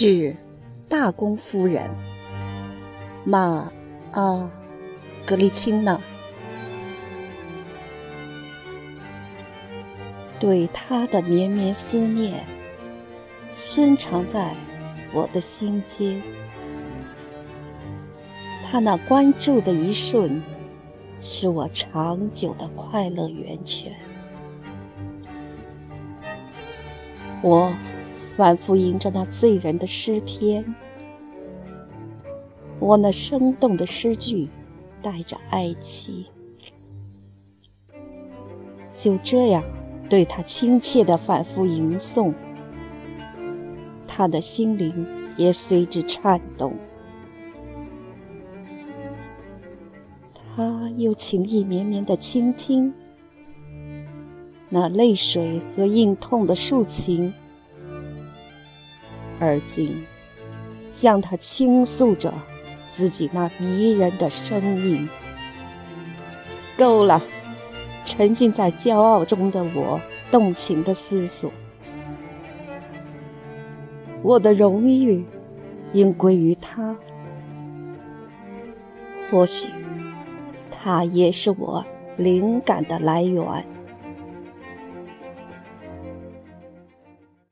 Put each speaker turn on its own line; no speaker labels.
致大公夫人马啊格丽钦娜，对他的绵绵思念深藏在我的心间。他那关注的一瞬，是我长久的快乐源泉。我。反复吟着那醉人的诗篇，我那生动的诗句带着哀戚，就这样对他亲切的反复吟诵，他的心灵也随之颤动，他又情意绵绵的倾听，那泪水和硬痛的抒情。而今，向他倾诉着自己那迷人的声音。够了，沉浸在骄傲中的我，动情的思索：我的荣誉应归于他，或许他也是我灵感的来源。